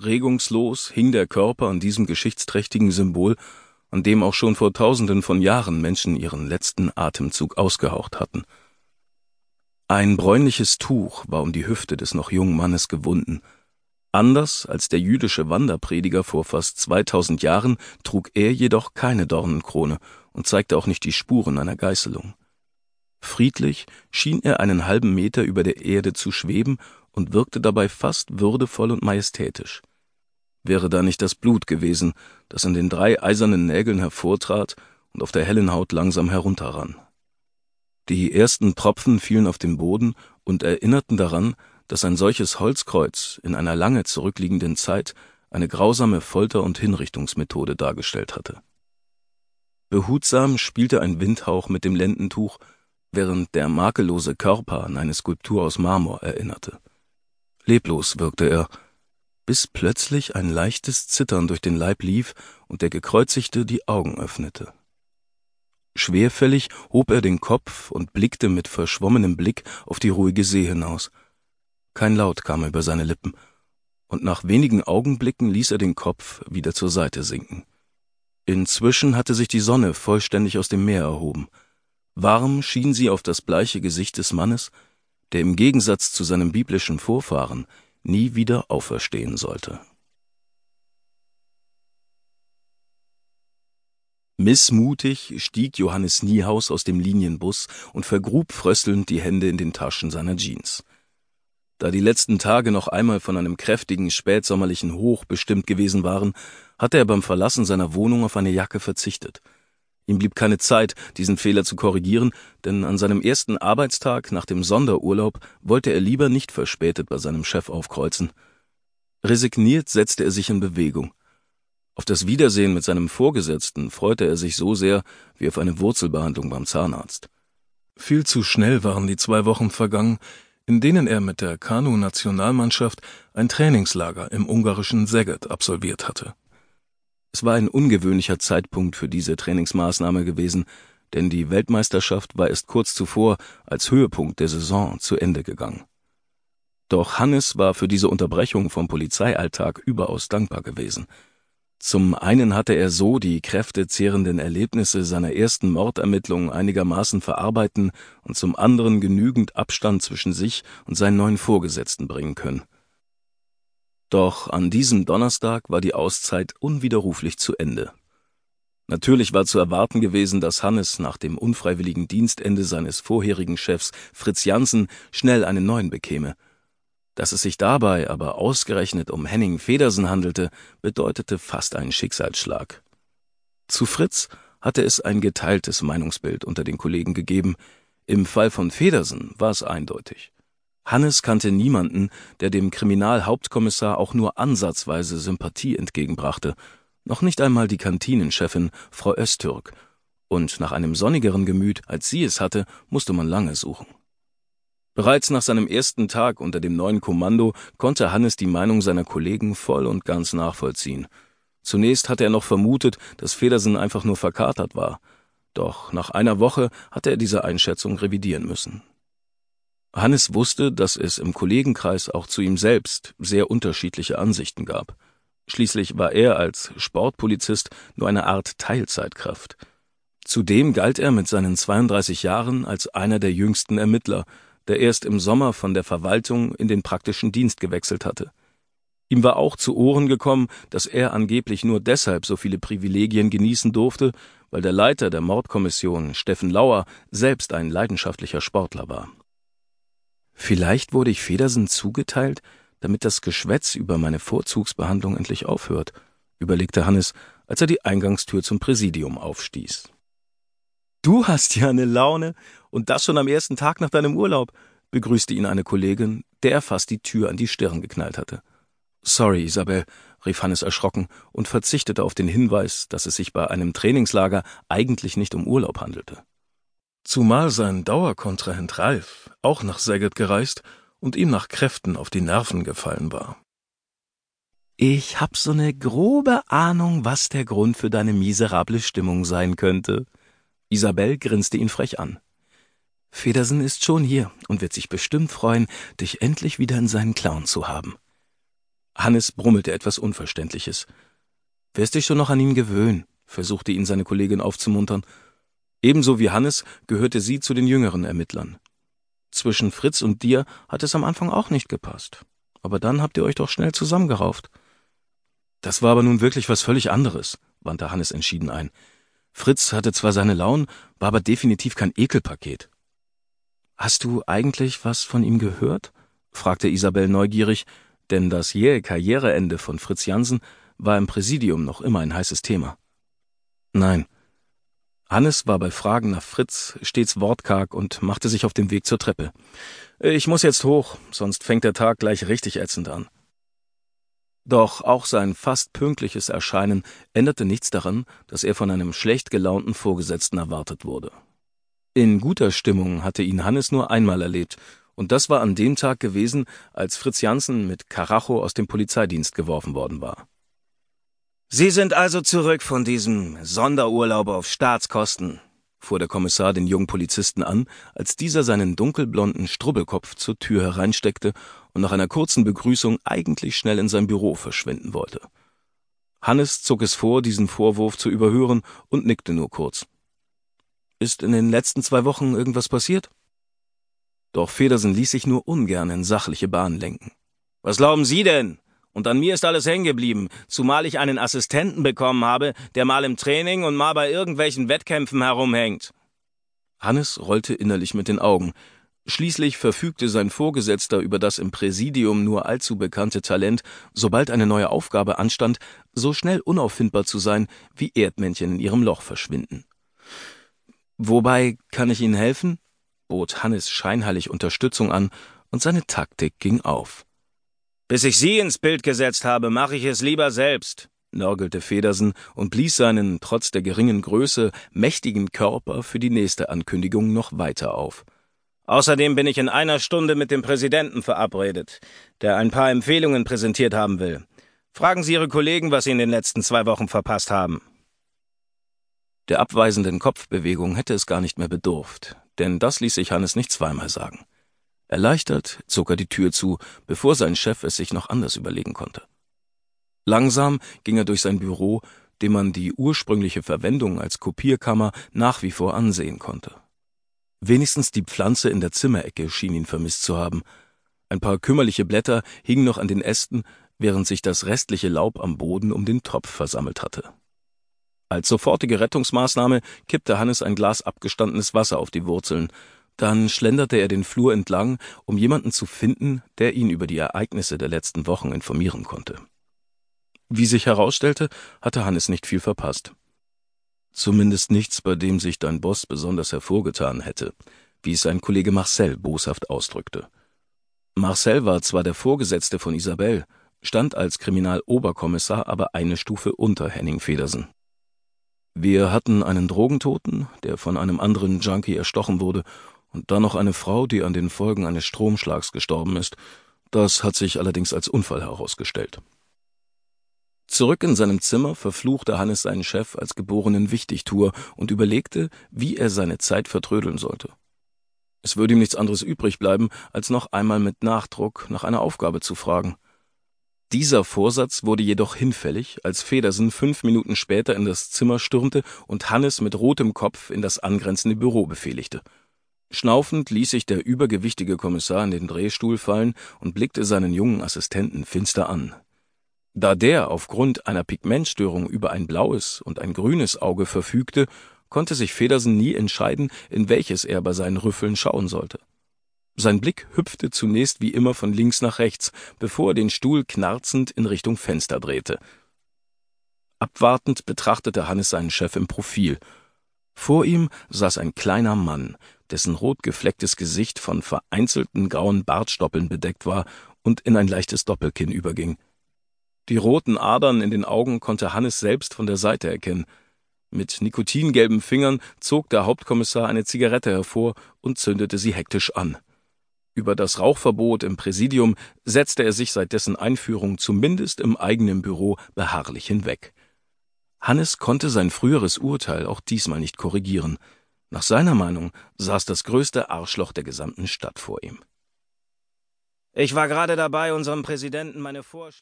Regungslos hing der Körper an diesem geschichtsträchtigen Symbol, an dem auch schon vor tausenden von Jahren Menschen ihren letzten Atemzug ausgehaucht hatten. Ein bräunliches Tuch war um die Hüfte des noch jungen Mannes gewunden. Anders als der jüdische Wanderprediger vor fast 2000 Jahren trug er jedoch keine Dornenkrone und zeigte auch nicht die Spuren einer Geißelung. Friedlich schien er einen halben Meter über der Erde zu schweben und wirkte dabei fast würdevoll und majestätisch. Wäre da nicht das Blut gewesen, das in den drei eisernen Nägeln hervortrat und auf der hellen Haut langsam herunterrann. Die ersten Tropfen fielen auf den Boden und erinnerten daran, dass ein solches Holzkreuz in einer lange zurückliegenden Zeit eine grausame Folter- und Hinrichtungsmethode dargestellt hatte. Behutsam spielte ein Windhauch mit dem Lendentuch, während der makellose Körper an eine Skulptur aus Marmor erinnerte. Leblos wirkte er, bis plötzlich ein leichtes Zittern durch den Leib lief und der Gekreuzigte die Augen öffnete. Schwerfällig hob er den Kopf und blickte mit verschwommenem Blick auf die ruhige See hinaus. Kein Laut kam über seine Lippen, und nach wenigen Augenblicken ließ er den Kopf wieder zur Seite sinken. Inzwischen hatte sich die Sonne vollständig aus dem Meer erhoben. Warm schien sie auf das bleiche Gesicht des Mannes, der im Gegensatz zu seinem biblischen Vorfahren nie wieder auferstehen sollte. Missmutig stieg Johannes Niehaus aus dem Linienbus und vergrub fröstelnd die Hände in den Taschen seiner Jeans. Da die letzten Tage noch einmal von einem kräftigen spätsommerlichen Hoch bestimmt gewesen waren, hatte er beim Verlassen seiner Wohnung auf eine Jacke verzichtet – Ihm blieb keine Zeit, diesen Fehler zu korrigieren, denn an seinem ersten Arbeitstag nach dem Sonderurlaub wollte er lieber nicht verspätet bei seinem Chef aufkreuzen. Resigniert setzte er sich in Bewegung. Auf das Wiedersehen mit seinem Vorgesetzten freute er sich so sehr wie auf eine Wurzelbehandlung beim Zahnarzt. Viel zu schnell waren die zwei Wochen vergangen, in denen er mit der Kanu-Nationalmannschaft ein Trainingslager im ungarischen Szeged absolviert hatte. Es war ein ungewöhnlicher Zeitpunkt für diese Trainingsmaßnahme gewesen, denn die Weltmeisterschaft war erst kurz zuvor als Höhepunkt der Saison zu Ende gegangen. Doch Hannes war für diese Unterbrechung vom Polizeialltag überaus dankbar gewesen. Zum einen hatte er so die kräftezehrenden Erlebnisse seiner ersten Mordermittlung einigermaßen verarbeiten und zum anderen genügend Abstand zwischen sich und seinen neuen Vorgesetzten bringen können. Doch an diesem Donnerstag war die Auszeit unwiderruflich zu Ende. Natürlich war zu erwarten gewesen, dass Hannes nach dem unfreiwilligen Dienstende seines vorherigen Chefs Fritz Janssen schnell einen neuen bekäme. Dass es sich dabei aber ausgerechnet um Henning Federsen handelte, bedeutete fast einen Schicksalsschlag. Zu Fritz hatte es ein geteiltes Meinungsbild unter den Kollegen gegeben. Im Fall von Federsen war es eindeutig. Hannes kannte niemanden, der dem Kriminalhauptkommissar auch nur ansatzweise Sympathie entgegenbrachte, noch nicht einmal die Kantinenchefin, Frau Öztürk, und nach einem sonnigeren Gemüt, als sie es hatte, musste man lange suchen. Bereits nach seinem ersten Tag unter dem neuen Kommando konnte Hannes die Meinung seiner Kollegen voll und ganz nachvollziehen. Zunächst hatte er noch vermutet, dass Federsen einfach nur verkatert war, doch nach einer Woche hatte er diese Einschätzung revidieren müssen. Hannes wusste, dass es im Kollegenkreis auch zu ihm selbst sehr unterschiedliche Ansichten gab. Schließlich war er als Sportpolizist nur eine Art Teilzeitkraft. Zudem galt er mit seinen 32 Jahren als einer der jüngsten Ermittler, der erst im Sommer von der Verwaltung in den praktischen Dienst gewechselt hatte. Ihm war auch zu Ohren gekommen, dass er angeblich nur deshalb so viele Privilegien genießen durfte, weil der Leiter der Mordkommission, Steffen Lauer, selbst ein leidenschaftlicher Sportler war. Vielleicht wurde ich Federsen zugeteilt, damit das Geschwätz über meine Vorzugsbehandlung endlich aufhört, überlegte Hannes, als er die Eingangstür zum Präsidium aufstieß. Du hast ja eine Laune, und das schon am ersten Tag nach deinem Urlaub, begrüßte ihn eine Kollegin, der fast die Tür an die Stirn geknallt hatte. Sorry, Isabel, rief Hannes erschrocken und verzichtete auf den Hinweis, dass es sich bei einem Trainingslager eigentlich nicht um Urlaub handelte. Zumal sein Dauerkontrahent Ralf auch nach Saget gereist und ihm nach Kräften auf die Nerven gefallen war. Ich hab so ne grobe Ahnung, was der Grund für deine miserable Stimmung sein könnte. Isabel grinste ihn frech an. Federsen ist schon hier und wird sich bestimmt freuen, dich endlich wieder in seinen Klauen zu haben. Hannes brummelte etwas Unverständliches. Wirst dich schon noch an ihn gewöhnen, versuchte ihn seine Kollegin aufzumuntern. Ebenso wie Hannes gehörte sie zu den jüngeren Ermittlern. Zwischen Fritz und dir hat es am Anfang auch nicht gepasst. Aber dann habt ihr euch doch schnell zusammengerauft. Das war aber nun wirklich was völlig anderes, wandte Hannes entschieden ein. Fritz hatte zwar seine Launen, war aber definitiv kein Ekelpaket. Hast du eigentlich was von ihm gehört? fragte Isabel neugierig, denn das jähe Karriereende von Fritz Jansen war im Präsidium noch immer ein heißes Thema. Nein. Hannes war bei Fragen nach Fritz stets wortkarg und machte sich auf den Weg zur Treppe. Ich muss jetzt hoch, sonst fängt der Tag gleich richtig ätzend an. Doch auch sein fast pünktliches Erscheinen änderte nichts daran, dass er von einem schlecht gelaunten Vorgesetzten erwartet wurde. In guter Stimmung hatte ihn Hannes nur einmal erlebt, und das war an dem Tag gewesen, als Fritz Janssen mit Karacho aus dem Polizeidienst geworfen worden war. Sie sind also zurück von diesem Sonderurlaub auf Staatskosten, fuhr der Kommissar den jungen Polizisten an, als dieser seinen dunkelblonden Strubbelkopf zur Tür hereinsteckte und nach einer kurzen Begrüßung eigentlich schnell in sein Büro verschwinden wollte. Hannes zog es vor, diesen Vorwurf zu überhören und nickte nur kurz. Ist in den letzten zwei Wochen irgendwas passiert? Doch Federsen ließ sich nur ungern in sachliche Bahnen lenken. Was glauben Sie denn? Und an mir ist alles hängen geblieben, zumal ich einen Assistenten bekommen habe, der mal im Training und mal bei irgendwelchen Wettkämpfen herumhängt. Hannes rollte innerlich mit den Augen. Schließlich verfügte sein Vorgesetzter über das im Präsidium nur allzu bekannte Talent, sobald eine neue Aufgabe anstand, so schnell unauffindbar zu sein, wie Erdmännchen in ihrem Loch verschwinden. Wobei kann ich Ihnen helfen? bot Hannes scheinheilig Unterstützung an, und seine Taktik ging auf. Bis ich Sie ins Bild gesetzt habe, mache ich es lieber selbst, nörgelte Federsen und blies seinen, trotz der geringen Größe, mächtigen Körper für die nächste Ankündigung noch weiter auf. Außerdem bin ich in einer Stunde mit dem Präsidenten verabredet, der ein paar Empfehlungen präsentiert haben will. Fragen Sie Ihre Kollegen, was Sie in den letzten zwei Wochen verpasst haben. Der abweisenden Kopfbewegung hätte es gar nicht mehr bedurft, denn das ließ sich Hannes nicht zweimal sagen. Erleichtert zog er die Tür zu, bevor sein Chef es sich noch anders überlegen konnte. Langsam ging er durch sein Büro, dem man die ursprüngliche Verwendung als Kopierkammer nach wie vor ansehen konnte. Wenigstens die Pflanze in der Zimmerecke schien ihn vermisst zu haben. Ein paar kümmerliche Blätter hingen noch an den Ästen, während sich das restliche Laub am Boden um den Topf versammelt hatte. Als sofortige Rettungsmaßnahme kippte Hannes ein Glas abgestandenes Wasser auf die Wurzeln, dann schlenderte er den Flur entlang, um jemanden zu finden, der ihn über die Ereignisse der letzten Wochen informieren konnte. Wie sich herausstellte, hatte Hannes nicht viel verpasst. Zumindest nichts, bei dem sich dein Boss besonders hervorgetan hätte, wie es sein Kollege Marcel boshaft ausdrückte. Marcel war zwar der Vorgesetzte von Isabel, stand als Kriminaloberkommissar aber eine Stufe unter Henning Federsen. Wir hatten einen Drogentoten, der von einem anderen Junkie erstochen wurde, und dann noch eine Frau, die an den Folgen eines Stromschlags gestorben ist. Das hat sich allerdings als Unfall herausgestellt. Zurück in seinem Zimmer verfluchte Hannes seinen Chef als geborenen Wichtigtuer und überlegte, wie er seine Zeit vertrödeln sollte. Es würde ihm nichts anderes übrig bleiben, als noch einmal mit Nachdruck nach einer Aufgabe zu fragen. Dieser Vorsatz wurde jedoch hinfällig, als Federsen fünf Minuten später in das Zimmer stürmte und Hannes mit rotem Kopf in das angrenzende Büro befehligte. Schnaufend ließ sich der übergewichtige Kommissar in den Drehstuhl fallen und blickte seinen jungen Assistenten finster an. Da der aufgrund einer Pigmentstörung über ein blaues und ein grünes Auge verfügte, konnte sich Federsen nie entscheiden, in welches er bei seinen Rüffeln schauen sollte. Sein Blick hüpfte zunächst wie immer von links nach rechts, bevor er den Stuhl knarzend in Richtung Fenster drehte. Abwartend betrachtete Hannes seinen Chef im Profil. Vor ihm saß ein kleiner Mann, dessen rotgeflecktes Gesicht von vereinzelten grauen Bartstoppeln bedeckt war und in ein leichtes Doppelkinn überging. Die roten Adern in den Augen konnte Hannes selbst von der Seite erkennen. Mit nikotingelben Fingern zog der Hauptkommissar eine Zigarette hervor und zündete sie hektisch an. Über das Rauchverbot im Präsidium setzte er sich seit dessen Einführung zumindest im eigenen Büro beharrlich hinweg. Hannes konnte sein früheres Urteil auch diesmal nicht korrigieren. Nach seiner Meinung saß das größte Arschloch der gesamten Stadt vor ihm. Ich war gerade dabei, unserem Präsidenten meine Vorschläge